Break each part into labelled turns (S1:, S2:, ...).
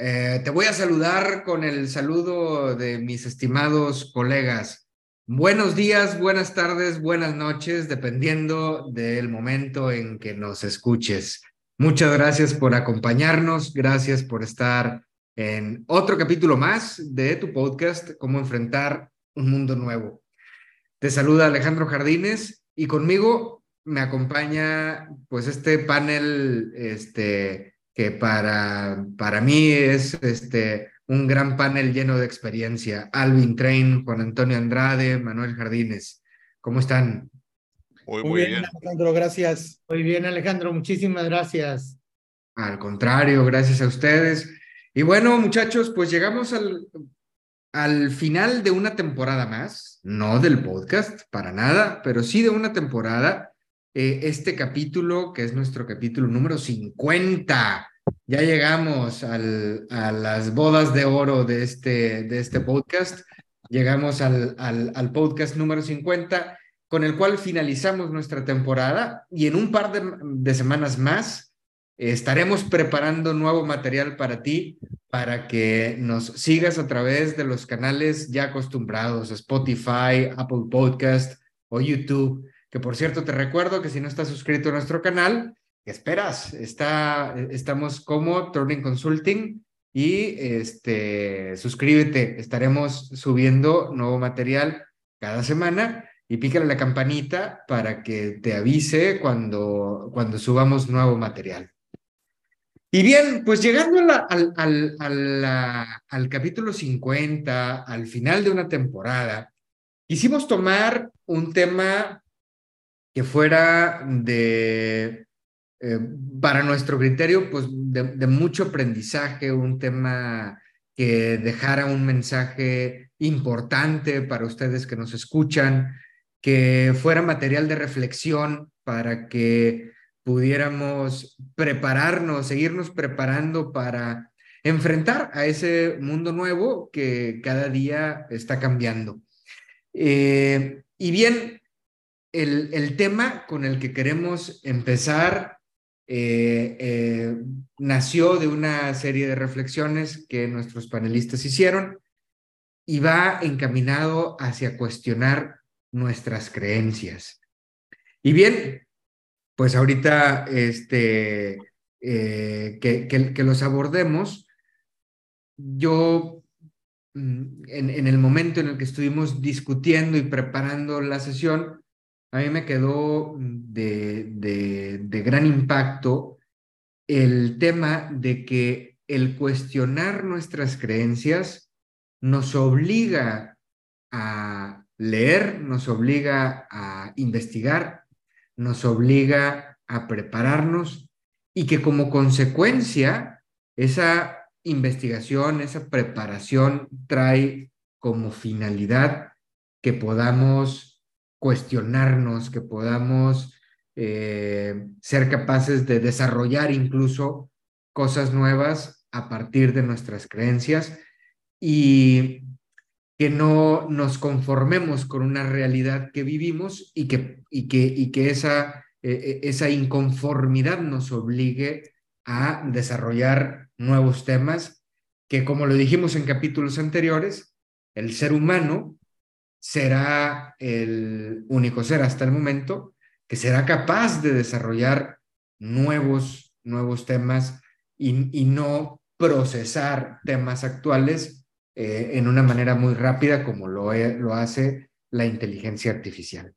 S1: eh, te voy a saludar con el saludo de mis estimados colegas. Buenos días, buenas tardes, buenas noches, dependiendo del momento en que nos escuches. Muchas gracias por acompañarnos, gracias por estar en otro capítulo más de tu podcast, Cómo enfrentar un mundo nuevo. Te saluda Alejandro Jardines y conmigo me acompaña pues este panel este que para, para mí es este, un gran panel lleno de experiencia. Alvin Train, Juan Antonio Andrade, Manuel Jardines. ¿Cómo están?
S2: Muy, muy, bien, Alejandro, gracias. Muy bien, Alejandro, muchísimas gracias.
S1: Al contrario, gracias a ustedes. Y bueno, muchachos, pues llegamos al, al final de una temporada más, no del podcast, para nada, pero sí de una temporada eh, este capítulo, que es nuestro capítulo número 50. Ya llegamos al, a las bodas de oro de este, de este podcast. Llegamos al, al, al podcast número 50, con el cual finalizamos nuestra temporada y en un par de, de semanas más estaremos preparando nuevo material para ti, para que nos sigas a través de los canales ya acostumbrados, Spotify, Apple Podcast o YouTube que por cierto te recuerdo que si no estás suscrito a nuestro canal, ¿qué esperas? Está, estamos como Turning Consulting y este, suscríbete, estaremos subiendo nuevo material cada semana y pícale la campanita para que te avise cuando, cuando subamos nuevo material. Y bien, pues llegando al, al, al, al, capítulo 50, al final de una temporada, quisimos tomar un tema que fuera de, eh, para nuestro criterio, pues de, mucho aprendizaje, un tema que dejara un mensaje importante para ustedes que nos escuchan, que fuera material de reflexión para que pudiéramos prepararnos, seguirnos preparando para enfrentar a ese mundo nuevo que cada día está cambiando. Eh, y bien, el, tema con el que queremos empezar eh, eh, nació de una serie de reflexiones que nuestros panelistas hicieron y va encaminado hacia cuestionar nuestras creencias. Y bien, pues ahorita este, eh, que, los abordemos, yo mm, en, el momento en el que estuvimos discutiendo y preparando la sesión, a mí me quedó de, de, gran impacto el tema de que el cuestionar nuestras creencias nos obliga a leer, nos obliga a investigar, nos obliga a prepararnos y que como consecuencia esa investigación, esa preparación trae como finalidad que podamos cuestionarnos, que podamos eh, ser capaces de desarrollar incluso cosas nuevas a partir de nuestras creencias y que no nos conformemos con una realidad que vivimos y que, y que, y que esa, e, e, esa inconformidad nos obligue a desarrollar nuevos temas que, como lo dijimos en capítulos anteriores, el ser humano será el único ser hasta el momento que será capaz de desarrollar nuevos, nuevos temas y, no procesar temas actuales eh, en una manera muy rápida como lo, lo hace la inteligencia artificial.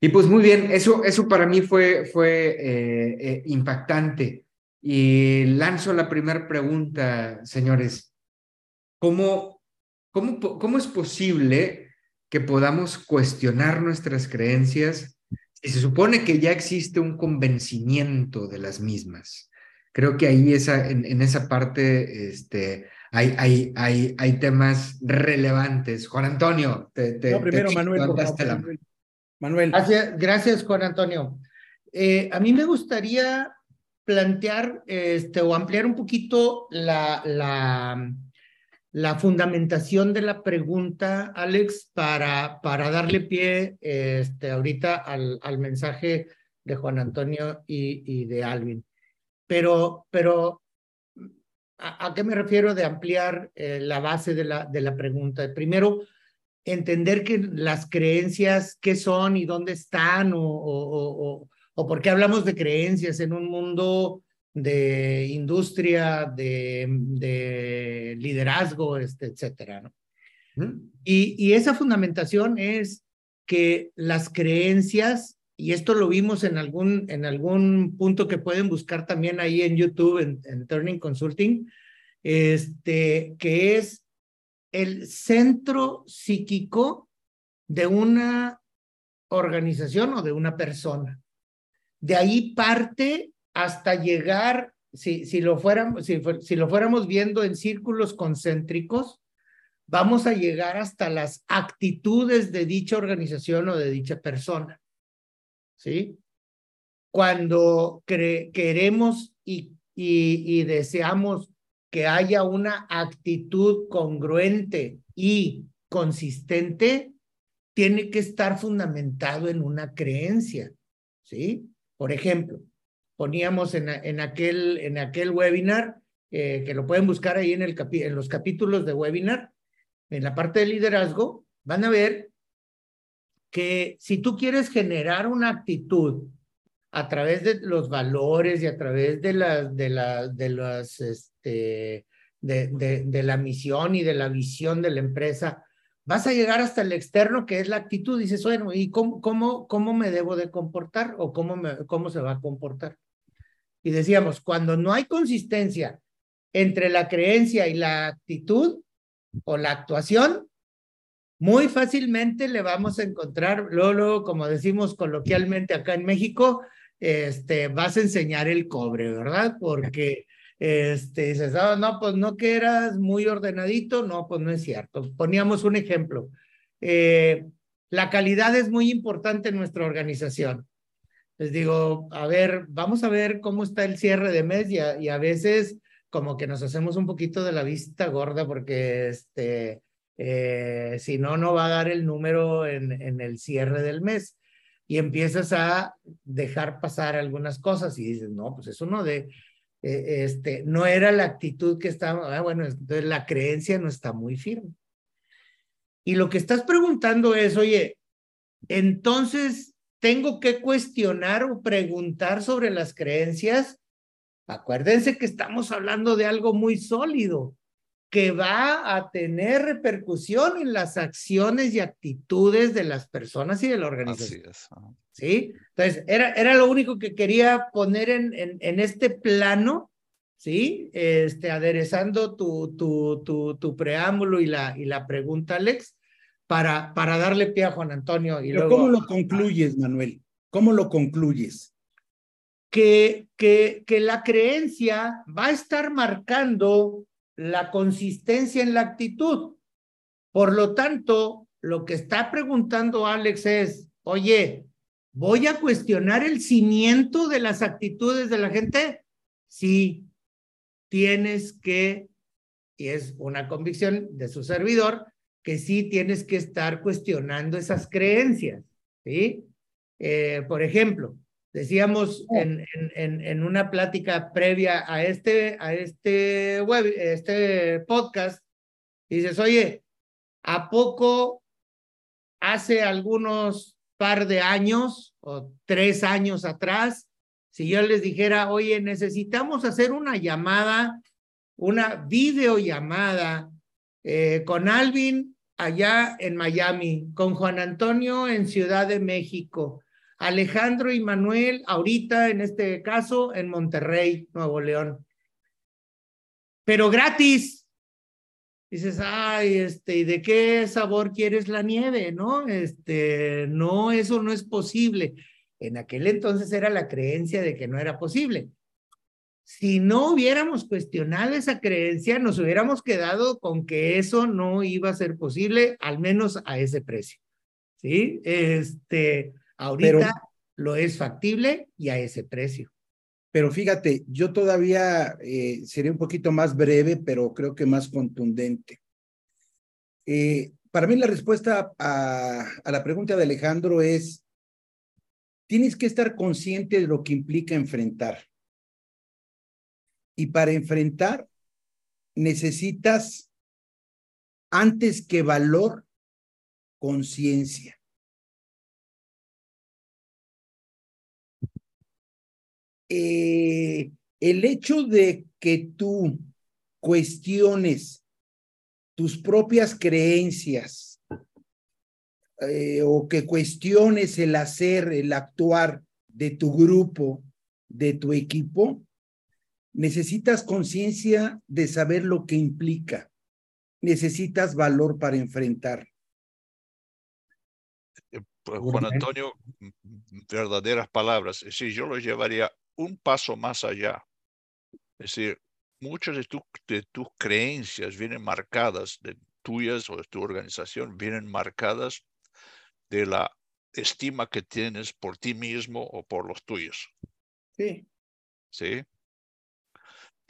S1: Y pues muy bien, eso, eso para mí fue, fue eh, eh, impactante. Y lanzo la primera pregunta, señores. ¿Cómo, cómo, cómo es posible que podamos cuestionar nuestras creencias y se supone que ya existe un convencimiento de las mismas. Creo que ahí esa, en, esa parte este, hay, hay, hay, hay temas relevantes. Juan Antonio, te, te,
S2: no, primero Manuel,
S1: Manuel.
S2: Gracias, gracias, Juan Antonio. Eh, a mí me gustaría plantear este, o ampliar un poquito la, la, la fundamentación de la pregunta, Alex, para, para darle pie este, ahorita al, al mensaje de Juan Antonio y, y de Alvin. Pero, pero ¿a, qué me refiero de ampliar eh, la base de la, de la pregunta? Primero, entender que las creencias, qué son y dónde están, o, o, o, por qué hablamos de creencias en un mundo de industria, de, de liderazgo, este, etcétera. ¿no? Y, y esa fundamentación es que las creencias, y esto lo vimos en algún, en algún punto que pueden buscar también ahí en YouTube, en, en Turning Consulting, este, que es el centro psíquico de una organización o de una persona. De ahí parte hasta llegar, si, si, lo, fuéramos, si, si lo fuéramos viendo en círculos concéntricos, vamos a llegar hasta las actitudes de dicha organización o de dicha persona. ¿Sí? Cuando queremos y, y, y deseamos que haya una actitud congruente y consistente, tiene que estar fundamentado en una creencia, ¿sí? Por ejemplo, poníamos en, en, aquel, en aquel webinar, eh, que lo pueden buscar ahí en, el en los capítulos de webinar, en la parte de liderazgo, van a ver que si tú quieres generar una actitud a través de los valores y a través de las, de las, de las, este, de, de, de, la misión y de la visión de la empresa, vas a llegar hasta el externo, que es la actitud. Dices, bueno, ¿y cómo, cómo, cómo me debo de comportar o cómo, me, cómo se va a comportar? Y decíamos, cuando no hay consistencia entre la creencia y la actitud o la actuación, muy fácilmente le vamos a encontrar, luego, como decimos coloquialmente acá en México, este, vas a enseñar el cobre, ¿verdad? Porque este, dices, oh, no, pues no que eras muy ordenadito, no, pues no es cierto. Poníamos un ejemplo. Eh, la calidad es muy importante en nuestra organización. Les digo, a ver, vamos a ver cómo está el cierre de mes y a, veces como que nos hacemos un poquito de la vista gorda porque este, eh, si no, no va a dar el número en, en el cierre del mes y empiezas a dejar pasar algunas cosas y dices, no, pues eso no de, eh, este, no era la actitud que estaba, ah, bueno, entonces la creencia no está muy firme. Y lo que estás preguntando es, oye, entonces tengo que cuestionar o preguntar sobre las creencias. Acuérdense que estamos hablando de algo muy sólido que va a tener repercusión en las acciones y actitudes de las personas y de la organización. ¿Sí? Entonces, era, era lo único que quería poner en, en, en este plano, ¿sí? Este, aderezando tu, tu, tu, tu preámbulo y la, y la pregunta, Alex, para, para darle pie a Juan Antonio. Y
S3: Pero
S2: luego,
S3: ¿Cómo lo concluyes, Manuel? ¿Cómo lo concluyes?
S2: Que, que, que la creencia va a estar marcando la consistencia en la actitud. Por lo tanto, lo que está preguntando Alex es, oye, ¿voy a cuestionar el cimiento de las actitudes de la gente? Sí, tienes que, y es una convicción de su servidor, que sí tienes que estar cuestionando esas creencias, ¿sí? Eh, por ejemplo, Decíamos en, en, en, una plática previa a este, a este web, este podcast, dices, oye, ¿a poco hace algunos par de años o tres años atrás, si yo les dijera, oye, necesitamos hacer una llamada, una videollamada eh, con Alvin allá en Miami, con Juan Antonio en Ciudad de México, Alejandro y Manuel, ahorita en este caso, en Monterrey, Nuevo León. Pero gratis. Dices, ay, este, ¿y de qué sabor quieres la nieve? No, este, no, eso no es posible. En aquel entonces era la creencia de que no era posible. Si no hubiéramos cuestionado esa creencia, nos hubiéramos quedado con que eso no iba a ser posible, al menos a ese precio. ¿Sí? Este, ahorita lo es factible y a ese precio.
S3: Pero fíjate, yo todavía eh, seré un poquito más breve, pero creo que más contundente. Eh, para mí la respuesta a, a la pregunta de Alejandro es, tienes que estar consciente de lo que implica enfrentar. Y para enfrentar necesitas, antes que valor, conciencia. Eh, el hecho de que tú cuestiones tus propias creencias eh, o que cuestiones el hacer, el actuar de tu grupo, de tu equipo, necesitas conciencia de saber lo que implica. Necesitas valor para enfrentar.
S4: Eh, pues, Juan Antonio, verdaderas palabras. Es decir, yo lo llevaría un paso más allá. Es decir, muchas de, de tus creencias vienen marcadas, de tuyas o de tu organización, vienen marcadas de la estima que tienes por ti mismo o por los tuyos.
S2: Sí.
S4: ¿Sí?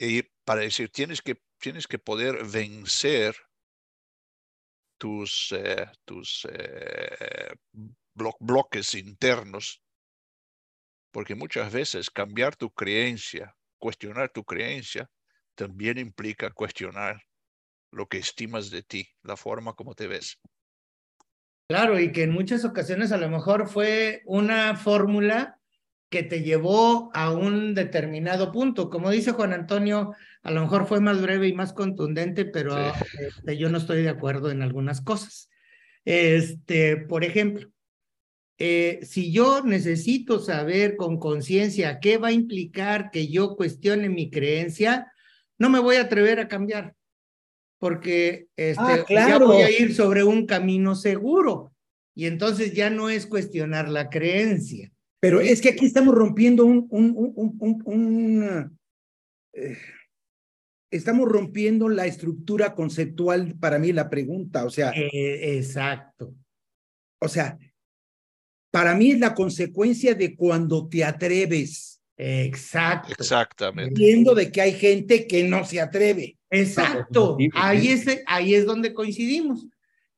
S4: Y para decir, tienes que, tienes que poder vencer tus, eh, tus eh, bloques internos porque muchas veces cambiar tu creencia, cuestionar tu creencia, también implica cuestionar lo que estimas de ti, la forma como te ves.
S2: Claro, y que en muchas ocasiones a lo mejor fue una fórmula que te llevó a un determinado punto. Como dice Juan Antonio, a lo mejor fue más breve y más contundente, pero este, yo no estoy de acuerdo en algunas cosas. Este, por ejemplo, eh, si yo necesito saber con conciencia qué va a implicar que yo cuestione mi creencia, no me voy a atrever a cambiar, porque este,
S3: ah,
S2: ya voy a ir sobre un camino seguro y entonces ya no es cuestionar la creencia.
S3: Pero es que aquí estamos rompiendo un, un, un, un eh, estamos rompiendo la estructura conceptual para mí la pregunta, o sea.
S2: Eh, exacto.
S3: O sea, para mí es la consecuencia de cuando te atreves.
S2: Exacto.
S4: Exactamente.
S3: Entiendo de que hay gente que no se atreve.
S2: Exacto. Ahí es, ahí es donde coincidimos.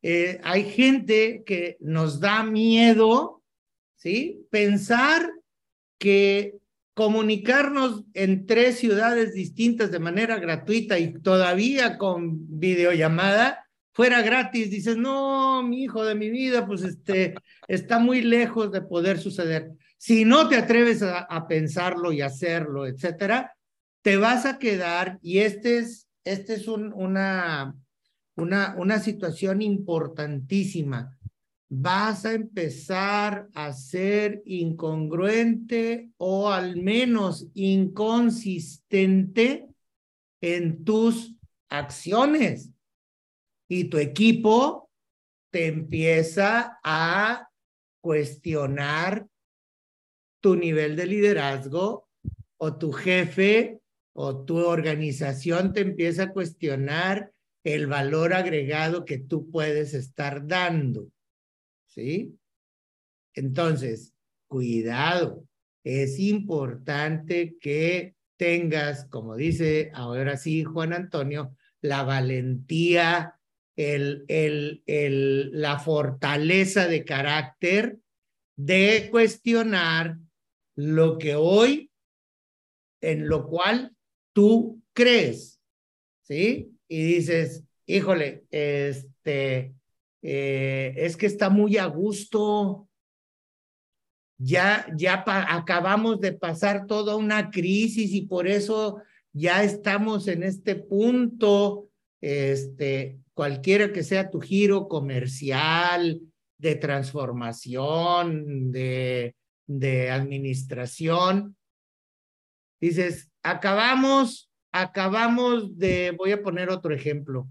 S2: Eh, hay gente que nos da miedo, ¿sí? Pensar que comunicarnos en tres ciudades distintas de manera gratuita y todavía con videollamada fuera gratis, dices, no, mi hijo de mi vida, pues este, está muy lejos de poder suceder. Si no te atreves a, pensarlo y hacerlo, etcétera, te vas a quedar, y este es, este es un, una, una, una situación importantísima. Vas a empezar a ser incongruente o al menos inconsistente en tus acciones y tu equipo te empieza a cuestionar tu nivel de liderazgo o tu jefe o tu organización te empieza a cuestionar el valor agregado que tú puedes estar dando. ¿Sí? Entonces, cuidado. Es importante que tengas, como dice ahora sí Juan Antonio, la valentía el, el, el, la fortaleza de carácter de cuestionar lo que hoy, en lo cual tú crees, ¿sí? Y dices, híjole, este, eh, es que está muy a gusto, ya, ya acabamos de pasar toda una crisis y por eso ya estamos en este punto, este, cualquiera que sea tu giro comercial, de transformación, de, de administración, dices, acabamos, acabamos de, voy a poner otro ejemplo,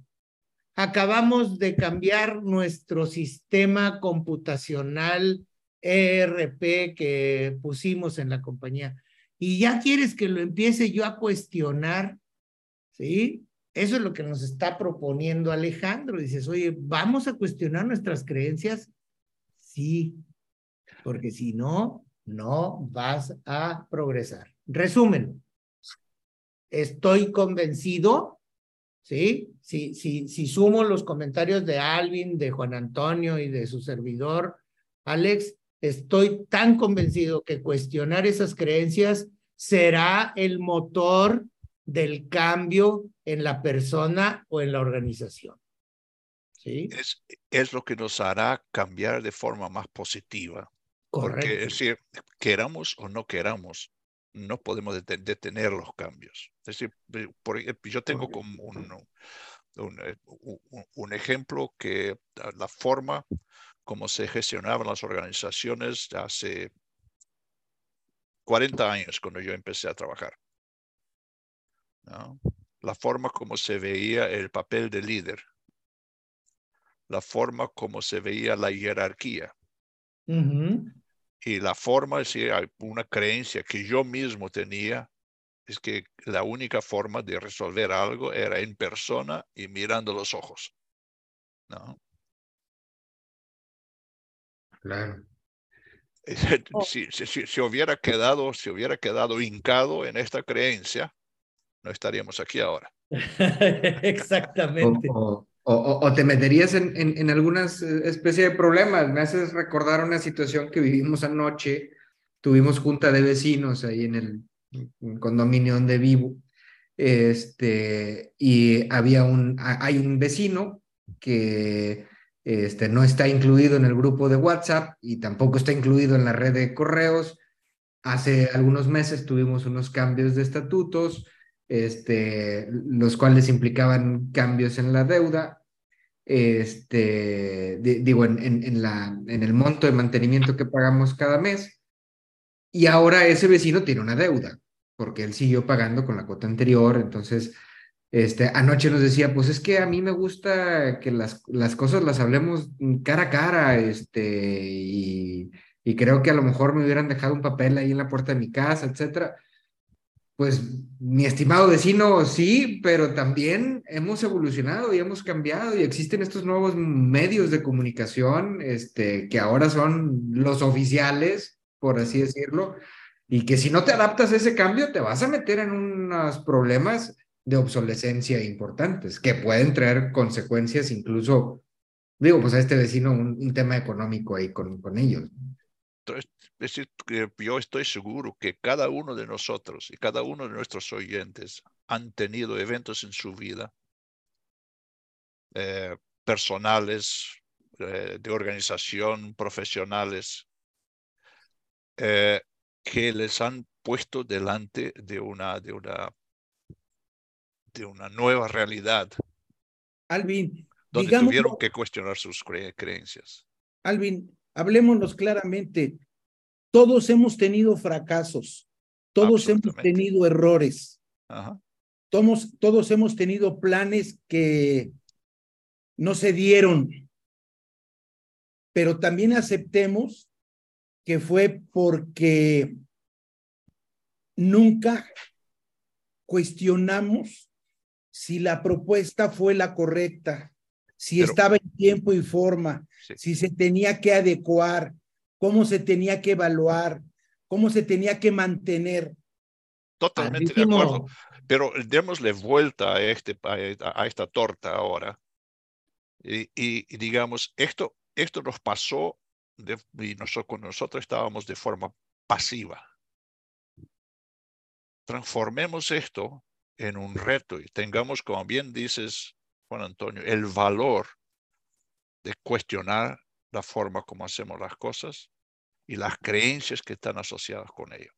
S2: acabamos de cambiar nuestro sistema computacional ERP que pusimos en la compañía. y ya quieres que lo empiece yo a cuestionar, ¿sí? Eso es lo que nos está proponiendo Alejandro. Dices, oye, ¿vamos a cuestionar nuestras creencias? Sí, porque si no, no vas a progresar. Resumen, estoy convencido, ¿sí? Si, si, si sumo los comentarios de Alvin, de Juan Antonio y de su servidor, Alex, estoy tan convencido que cuestionar esas creencias será el motor del cambio en la persona o en la organización. ¿Sí?
S4: Es, es lo que nos hará cambiar de forma más positiva.
S2: Correcto.
S4: Porque es decir, queramos o no queramos, no podemos detener los cambios. Es decir, por, yo tengo como un, un, eh, un, un, ejemplo que la forma como se gestionaban las organizaciones hace 40 años cuando yo empecé a trabajar. ¿no? La forma como se veía el papel de líder, la forma como se veía la jerarquía.
S2: Uh -huh.
S4: Y la forma, si hay una creencia que yo mismo tenía, es que la única forma de resolver algo era en persona y mirando los ojos. ¿no?
S1: Claro.
S4: Si, si, si, si, hubiera quedado, si hubiera quedado hincado en esta creencia, no estaríamos aquí ahora.
S2: Exactamente.
S1: O, te meterías en, en, en algunas especie de problemas. Me haces recordar una situación que vivimos anoche. Tuvimos junta de vecinos ahí en el condominio donde vivo. Este, y había un, hay un vecino que este, no está incluido en el grupo de WhatsApp y tampoco está incluido en la red de correos. Hace algunos meses tuvimos unos cambios de estatutos, este, los cuales implicaban cambios en la deuda, este, digo, en, el monto de mantenimiento que pagamos cada mes. Y ahora ese vecino tiene una deuda, porque él siguió pagando con la cuota anterior, entonces este, anoche nos decía, pues es que a mí me gusta que las, las cosas las hablemos cara a cara, este, y, y, creo que a lo mejor me hubieran dejado un papel ahí en la puerta de mi casa, etcétera. Pues, mi estimado vecino, sí, pero también hemos evolucionado y hemos cambiado y existen estos nuevos medios de comunicación, este, que ahora son los oficiales, por así decirlo, y que si no te adaptas a ese cambio, te vas a meter en unos problemas de obsolescencia importantes que pueden traer consecuencias incluso, digo, pues a este vecino un, tema económico ahí con, con ellos.
S4: Es decir, que yo estoy seguro que cada uno de nosotros y cada uno de nuestros oyentes han tenido eventos en su vida eh, personales, eh, de organización, profesionales, eh, que les han puesto delante de una, de una de una nueva realidad.
S3: Alvin,
S4: donde
S3: digamos,
S4: tuvieron que cuestionar sus cre creencias.
S3: Alvin, hablémonos claramente. Todos hemos tenido fracasos, todos hemos tenido errores,
S4: Ajá.
S3: todos, todos hemos tenido planes que no se dieron, pero también aceptemos que fue porque nunca cuestionamos si la propuesta fue la correcta, si Pero, estaba en tiempo y forma, sí. si se tenía que adecuar, cómo se tenía que evaluar, cómo se tenía que mantener.
S4: Totalmente de acuerdo. Pero démosle vuelta a, este, a, a esta torta ahora. Y, y, y, digamos, esto, esto nos pasó de, y nosotros, nosotros estábamos de forma pasiva. Transformemos esto en un reto y tengamos, como bien dices, Juan Antonio, el valor de cuestionar la forma como hacemos las cosas y las creencias que están asociadas con ello.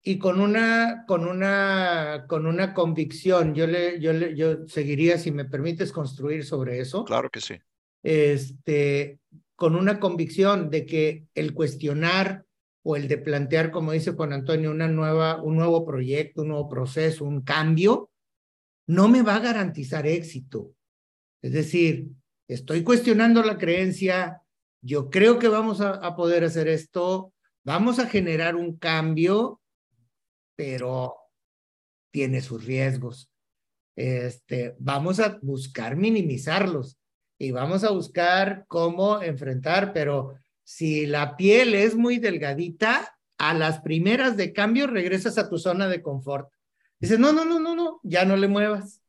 S2: Y con una, con una, con una convicción, yo, le, yo, le, yo seguiría, si me permites, construir sobre eso.
S4: Claro que sí.
S2: Este, con una convicción de que el cuestionar o el de plantear, como dice Juan Antonio, una nueva, un nuevo proyecto, un nuevo proceso, un cambio, no me va a garantizar éxito. Es decir, estoy cuestionando la creencia, yo creo que vamos a, poder hacer esto, vamos a generar un cambio, pero tiene sus riesgos. Este, vamos a buscar minimizarlos y vamos a buscar cómo enfrentar, pero si la piel es muy delgadita, a las primeras de cambio regresas a tu zona de confort. Dices, no, no, no, no, no, ya no le muevas.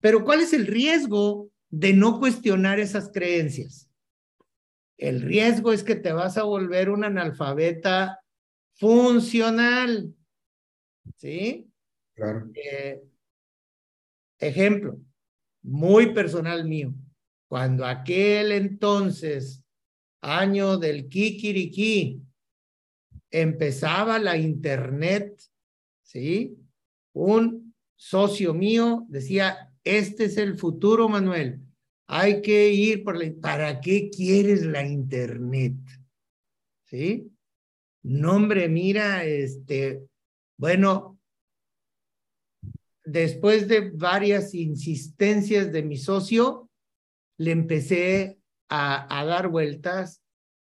S2: Pero ¿cuál es el riesgo de no cuestionar esas creencias? El riesgo es que te vas a volver un analfabeta funcional. ¿Sí?
S1: Claro.
S2: Eh, ejemplo, muy personal mío. Cuando aquel entonces, año del Kikiriki, empezaba la internet, ¿sí? Un socio mío decía, este es el futuro, Manuel. Hay que ir por la... ¿Para qué quieres la internet? ¿Sí? Nombre, mira, este, bueno, después de varias insistencias de mi socio, le empecé a, a dar vueltas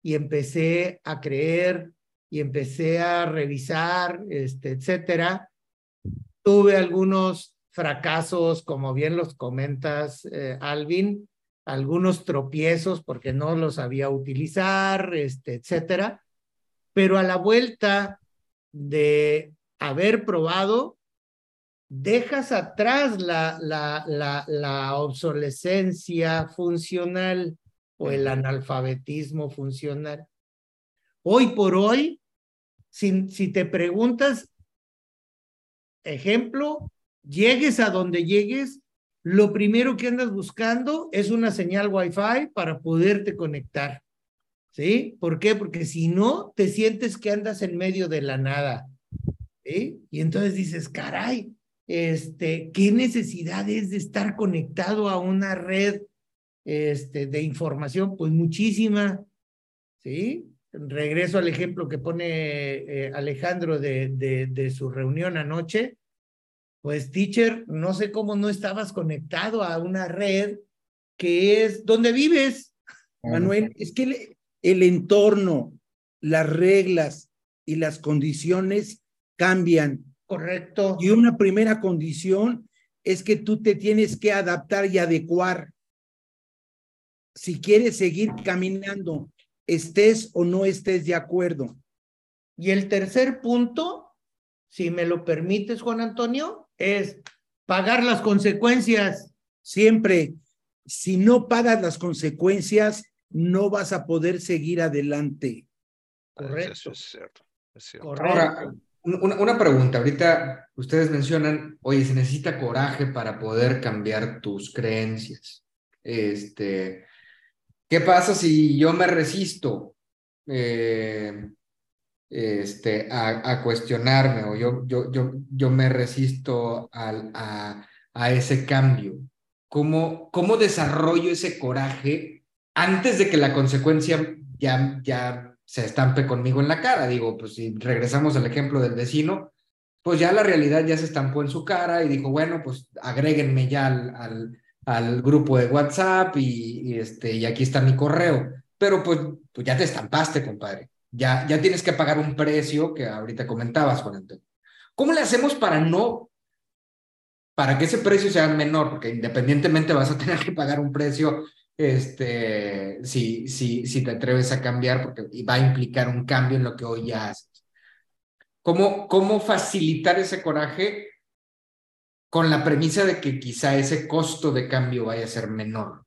S2: y empecé a creer y empecé a revisar, este, etcétera. Tuve algunos fracasos, como bien los comentas, eh, Alvin, algunos tropiezos porque no los sabía utilizar, este, etcétera. Pero a la vuelta de haber probado, dejas atrás la, la, la, la obsolescencia funcional o el analfabetismo funcional. Hoy por hoy, si, si te preguntas, ejemplo, llegues a donde llegues, lo primero que andas buscando es una señal Wi-Fi para poderte conectar. ¿Sí? ¿Por qué? Porque si no, te sientes que andas en medio de la nada. ¿Sí? Y entonces dices, caray, este, ¿qué necesidad es de estar conectado a una red este, de información? Pues muchísima, ¿sí? Regreso al ejemplo que pone eh, Alejandro de, de, de su reunión anoche. Pues, teacher, no sé cómo no estabas conectado a una red que es donde vives.
S3: Manuel, es que el, el entorno, las reglas y las condiciones cambian
S2: Correcto.
S3: Y una primera condición es que tú te tienes que adaptar y adecuar. Si quieres seguir caminando, estés o no estés de acuerdo.
S2: Y el tercer punto, si me lo permites, Juan Antonio, es pagar las consecuencias.
S3: Siempre, si no pagas las consecuencias, no vas a poder seguir adelante.
S2: Correcto.
S4: Eso es cierto. Es cierto.
S2: Correcto.
S1: Ahora, una, una, pregunta, ahorita ustedes mencionan, oye, se necesita coraje para poder cambiar tus creencias. Este, ¿qué pasa si yo me resisto eh, este, a, cuestionarme o yo, yo, yo, yo me resisto a, a, ese cambio? ¿Cómo, ¿Cómo desarrollo ese coraje antes de que la consecuencia ya, ya se estampe conmigo en la cara. Digo, pues si regresamos al ejemplo del vecino, pues ya la realidad ya se estampó en su cara y dijo, bueno, pues agréguenme ya al, al, al grupo de WhatsApp y, este, y aquí está mi correo. Pero pues, pues ya te estampaste, compadre. Ya, ya tienes que pagar un precio que ahorita comentabas, Juan Antonio. ¿Cómo le hacemos para no, para que ese precio sea menor? Porque independientemente vas a tener que pagar un precio este, si, si, si te atreves a cambiar, porque va a implicar un cambio en lo que hoy ya haces. ¿Cómo, cómo facilitar ese coraje con la premisa de que quizá ese costo de cambio vaya a ser menor?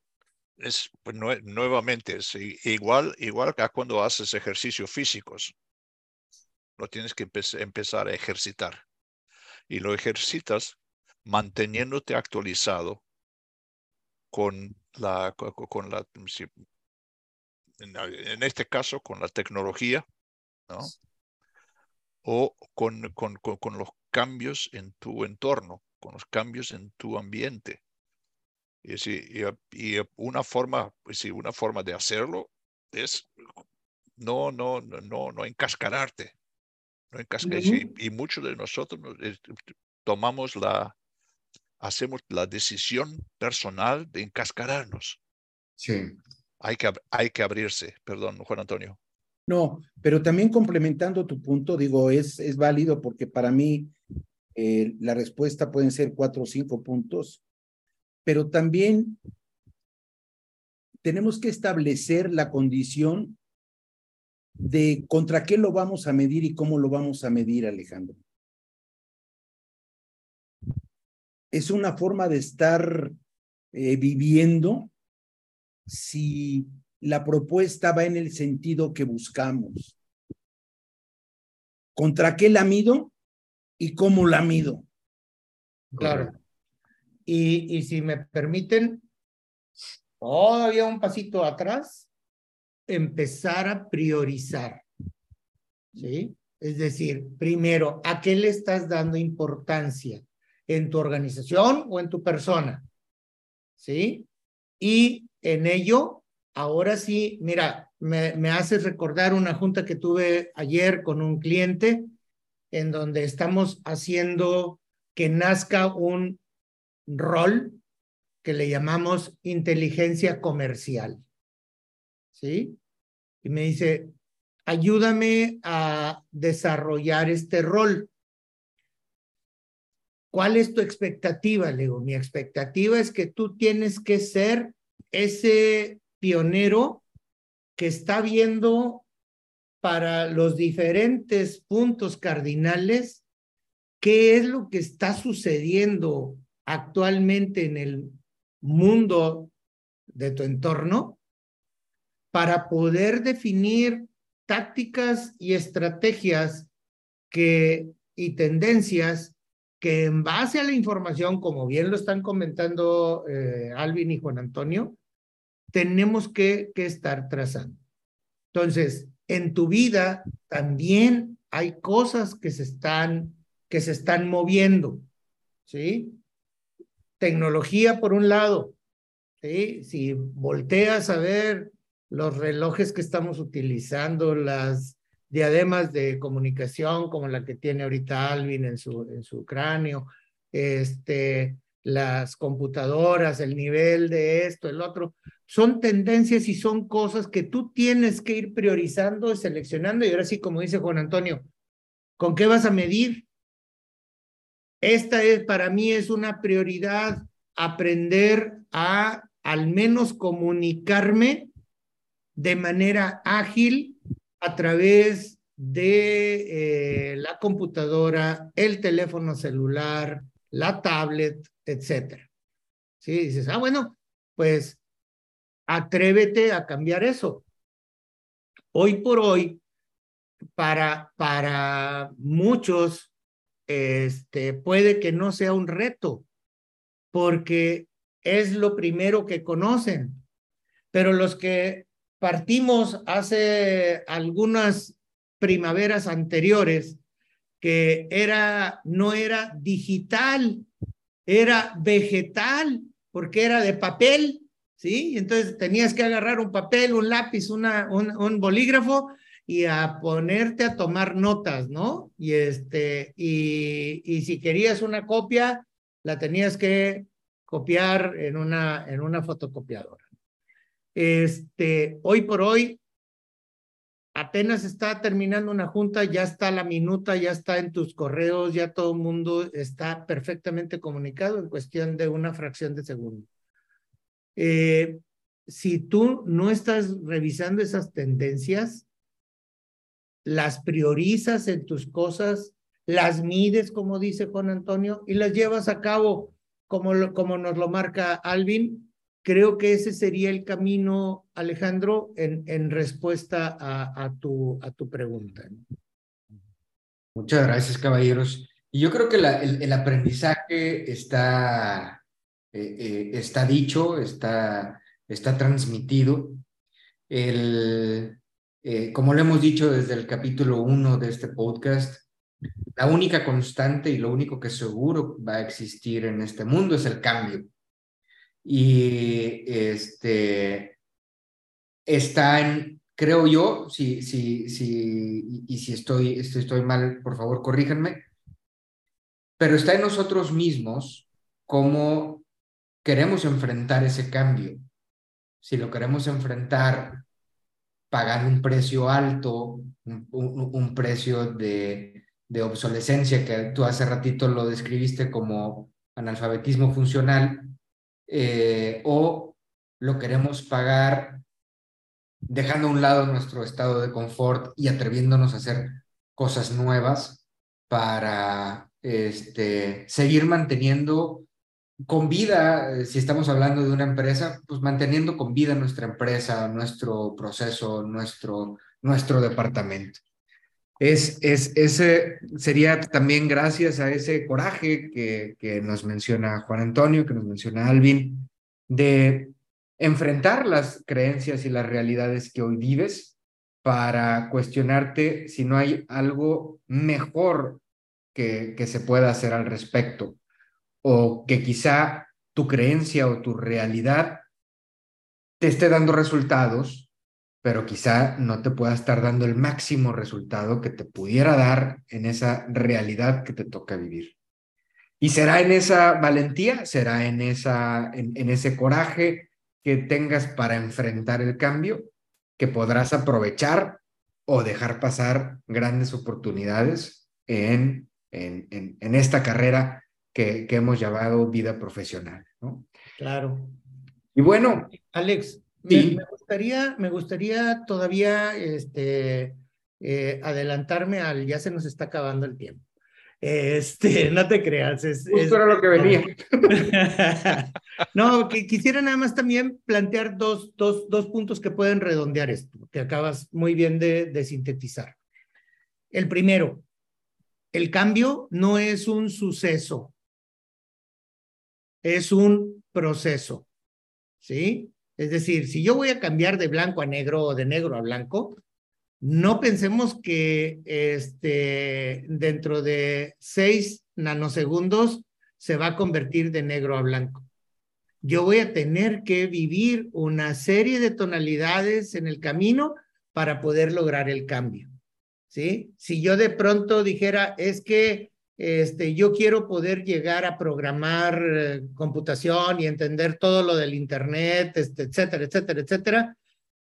S4: Es, pues, nuevamente, es igual, igual que cuando haces ejercicios físicos. Lo tienes que empezar a ejercitar. Y lo ejercitas manteniéndote actualizado con la, con la, en este caso, con la tecnología, ¿no? O con, con, con, con los cambios en tu entorno, con los cambios en tu ambiente. Y, si, y, y una forma, pues una forma de hacerlo es no, no, no, no, no encascararte. No encascararte. Uh -huh. y, y, muchos de nosotros tomamos la, hacemos la decisión personal de encascararnos.
S1: Sí.
S4: Hay que, hay que abrirse, perdón, Juan Antonio.
S3: No, pero también complementando tu punto, digo, es, es válido porque para mí eh, la respuesta pueden ser cuatro o cinco puntos, pero también tenemos que establecer la condición de contra qué lo vamos a medir y cómo lo vamos a medir, Alejandro. Es una forma de estar eh, viviendo si la propuesta va en el sentido que buscamos. ¿Contra qué la mido y cómo la mido?
S2: Claro. Y, y si me permiten, todavía un pasito atrás, empezar a priorizar. ¿Sí? Es decir, primero, ¿a qué le estás dando importancia? ¿En tu organización o en tu persona? ¿Sí? Y en ello, ahora sí, mira, me, me haces recordar una junta que tuve ayer con un cliente en donde estamos haciendo que nazca un rol que le llamamos inteligencia comercial. ¿Sí? Y me dice, ayúdame a desarrollar este rol. ¿Cuál es tu expectativa? Le digo, mi expectativa es que tú tienes que ser ese pionero que está viendo para los diferentes puntos cardinales qué es lo que está sucediendo actualmente en el mundo de tu entorno para poder definir tácticas y estrategias que, y tendencias que en base a la información, como bien lo están comentando eh, Alvin y Juan Antonio, tenemos que, que estar trazando. Entonces, en tu vida también hay cosas que se están, que se están moviendo, ¿sí? tecnología por un lado, ¿sí? si volteas a ver los relojes que estamos utilizando, las diademas de comunicación como la que tiene ahorita Alvin en su, en su cráneo, este, las computadoras, el nivel de esto, el otro, son tendencias y son cosas que tú tienes que ir priorizando, seleccionando y ahora sí, como dice Juan Antonio, ¿con qué vas a medir? Esta es, para mí es una prioridad aprender a al menos comunicarme de manera ágil a través de eh, la computadora, el teléfono celular, la tablet, etcétera. Sí, dices, ah, bueno, pues atrévete a cambiar eso. Hoy por hoy, para, para muchos, este, puede que no sea un reto, porque es lo primero que conocen. Pero los que partimos hace algunas primaveras anteriores, que era, no era digital, era vegetal, porque era de papel, ¿sí? Entonces tenías que agarrar un papel, un lápiz, una, un, bolígrafo y a ponerte a tomar notas, ¿no? Y este, y si querías una copia, la tenías que copiar en una, en una fotocopiadora. Este, hoy por hoy, apenas está terminando una junta, ya está la minuta, ya está en tus correos, ya todo el mundo está perfectamente comunicado en cuestión de una fracción de segundo. Eh, si tú no estás revisando esas tendencias, las priorizas en tus cosas, las mides, como dice Juan Antonio, y las llevas a cabo como, como nos lo marca Alvin. Creo que ese sería el camino, Alejandro, en, en respuesta a, a, tu, a tu pregunta.
S1: Muchas gracias, caballeros. Y yo creo que el, el, aprendizaje está, eh, eh, está dicho, está, está transmitido. El, eh, como lo hemos dicho desde el capítulo uno de este podcast, la única constante y lo único que seguro va a existir en este mundo es el cambio. Y este está en, creo yo, si, si, si, y si estoy, si estoy mal, por favor, corríjanme, pero está en nosotros mismos cómo queremos enfrentar ese cambio. Si lo queremos enfrentar pagando un precio alto, un, precio de, de, obsolescencia, que tú hace ratito lo describiste como analfabetismo funcional, eh, o lo queremos pagar dejando a un lado nuestro estado de confort y atreviéndonos a hacer cosas nuevas para este, seguir manteniendo con vida, eh, si estamos hablando de una empresa, pues manteniendo con vida nuestra empresa, nuestro proceso, nuestro, nuestro departamento. Es, es, ese sería también gracias a ese coraje que, que nos menciona Juan Antonio, que nos menciona Alvin, de enfrentar las creencias y las realidades que hoy vives para cuestionarte si no hay algo mejor que, que se pueda hacer al respecto o que quizá tu creencia o tu realidad te esté dando resultados, pero quizá no te pueda estar dando el máximo resultado que te pudiera dar en esa realidad que te toca vivir. Y será en esa valentía, será en, esa, en ese coraje que tengas para enfrentar el cambio que podrás aprovechar o dejar pasar grandes oportunidades en, en, en, esta carrera que, que, hemos llamado vida profesional. ¿no?
S2: Claro.
S1: Y bueno.
S2: Alex, me, gustaría, me gustaría todavía este, eh, adelantarme al, ya se nos está acabando el tiempo. Este, no te creas. Es,
S1: Justo era lo que venía.
S2: no, que quisiera nada más también plantear dos, dos, dos puntos que pueden redondear esto, que acabas muy bien de, de sintetizar. El primero, el cambio no es un suceso, es un proceso. ¿Sí? Es decir, si yo voy a cambiar de blanco a negro o de negro a blanco, no pensemos que este, dentro de seis nanosegundos se va a convertir de negro a blanco. Yo voy a tener que vivir una serie de tonalidades en el camino para poder lograr el cambio. ¿Sí? Si yo de pronto dijera, es que este, yo quiero poder llegar a programar eh, computación y entender todo lo del Internet, este, etcétera, etcétera, etcétera,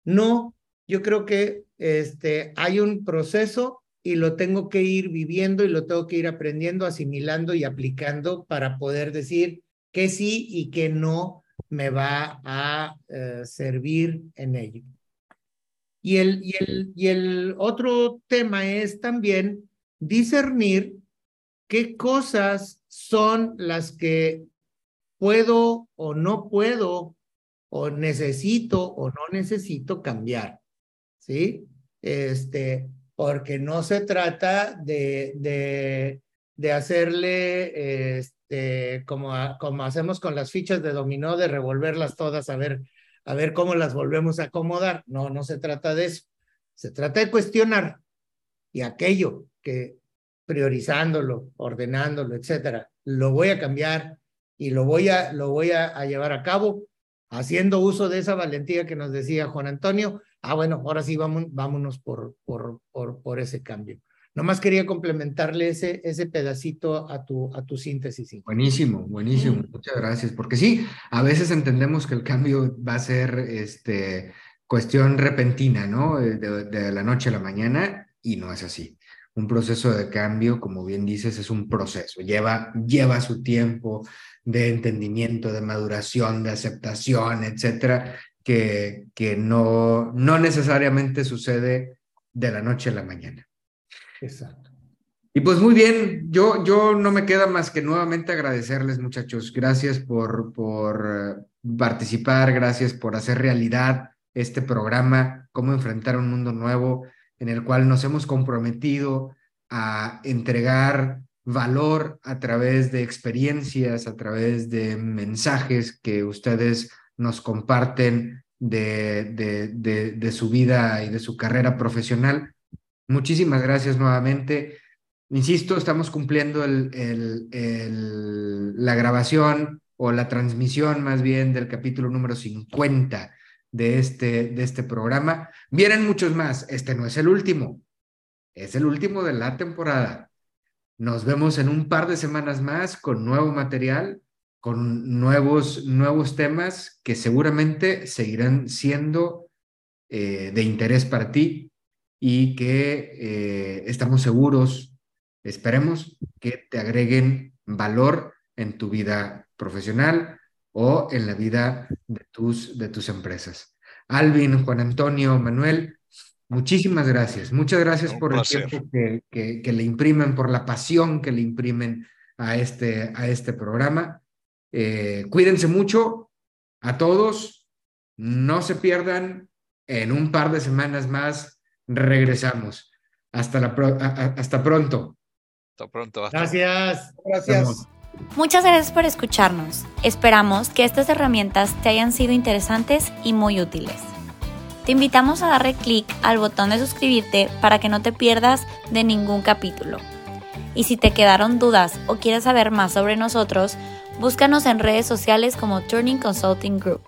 S2: no, yo creo que este, hay un proceso y lo tengo que ir viviendo y lo tengo que ir aprendiendo, asimilando y aplicando para poder decir que sí y que no me va a eh, servir en ello. Y el, y, el, y el otro tema es también discernir qué cosas son las que puedo o no puedo o necesito o no necesito cambiar. ¿sí? Este, porque no se trata de, de, de hacerle, este, como, como hacemos con las fichas de dominó, de revolverlas todas a ver, a ver cómo las volvemos a acomodar. No, no se trata de eso. Se trata de cuestionar y aquello que priorizándolo, ordenándolo, etcétera, lo voy a cambiar y lo voy a, lo voy a, a llevar a cabo haciendo uso de esa valentía que nos decía Juan Antonio, ah, bueno, ahora sí vamos, vámonos por, por, por, por ese cambio. Nomás quería complementarle ese, ese pedacito a tu, a tu síntesis.
S1: Buenísimo, buenísimo. Muchas gracias. Porque sí, a veces entendemos que el cambio va a ser este, cuestión repentina, ¿no? De, de, la noche a la mañana y no es así. Un proceso de cambio, como bien dices, es un proceso. Lleva, lleva su tiempo de entendimiento, de maduración, de aceptación, etcétera que, que no, no necesariamente sucede de la noche a la mañana.
S2: Exacto.
S1: Y pues muy bien, yo, yo no me queda más que nuevamente agradecerles muchachos. Gracias por, por eh, participar, gracias por hacer realidad este programa, cómo enfrentar un mundo nuevo en el cual nos hemos comprometido a entregar valor a través de experiencias, a través de mensajes que ustedes nos comparten de, de, de, su vida y de su carrera profesional. Muchísimas gracias nuevamente. Insisto, estamos cumpliendo el, la grabación o la transmisión más bien del capítulo número 50 de este, de este programa. Vienen muchos más. Este no es el último. Es el último de la temporada. Nos vemos en un par de semanas más con nuevo material con nuevos, nuevos temas que seguramente seguirán siendo eh, de interés para ti y que eh, estamos seguros, esperemos que te agreguen valor en tu vida profesional o en la vida de tus, de tus empresas. Alvin, Juan Antonio, Manuel, muchísimas gracias. Muchas gracias por el tiempo que, que, le imprimen, por la pasión que le imprimen a este, a este programa. Eh, cuídense mucho a todos, no se pierdan, en un par de semanas más regresamos. Hasta, la hasta pronto.
S4: Hasta pronto.
S2: Gracias.
S3: Gracias.
S5: Muchas gracias por escucharnos. Esperamos que estas herramientas te hayan sido interesantes y muy útiles. Te invitamos a darle clic al botón de suscribirte para que no te pierdas de ningún capítulo. Y si te quedaron dudas o quieres saber más sobre nosotros, búscanos en redes sociales como Turning Consulting Group.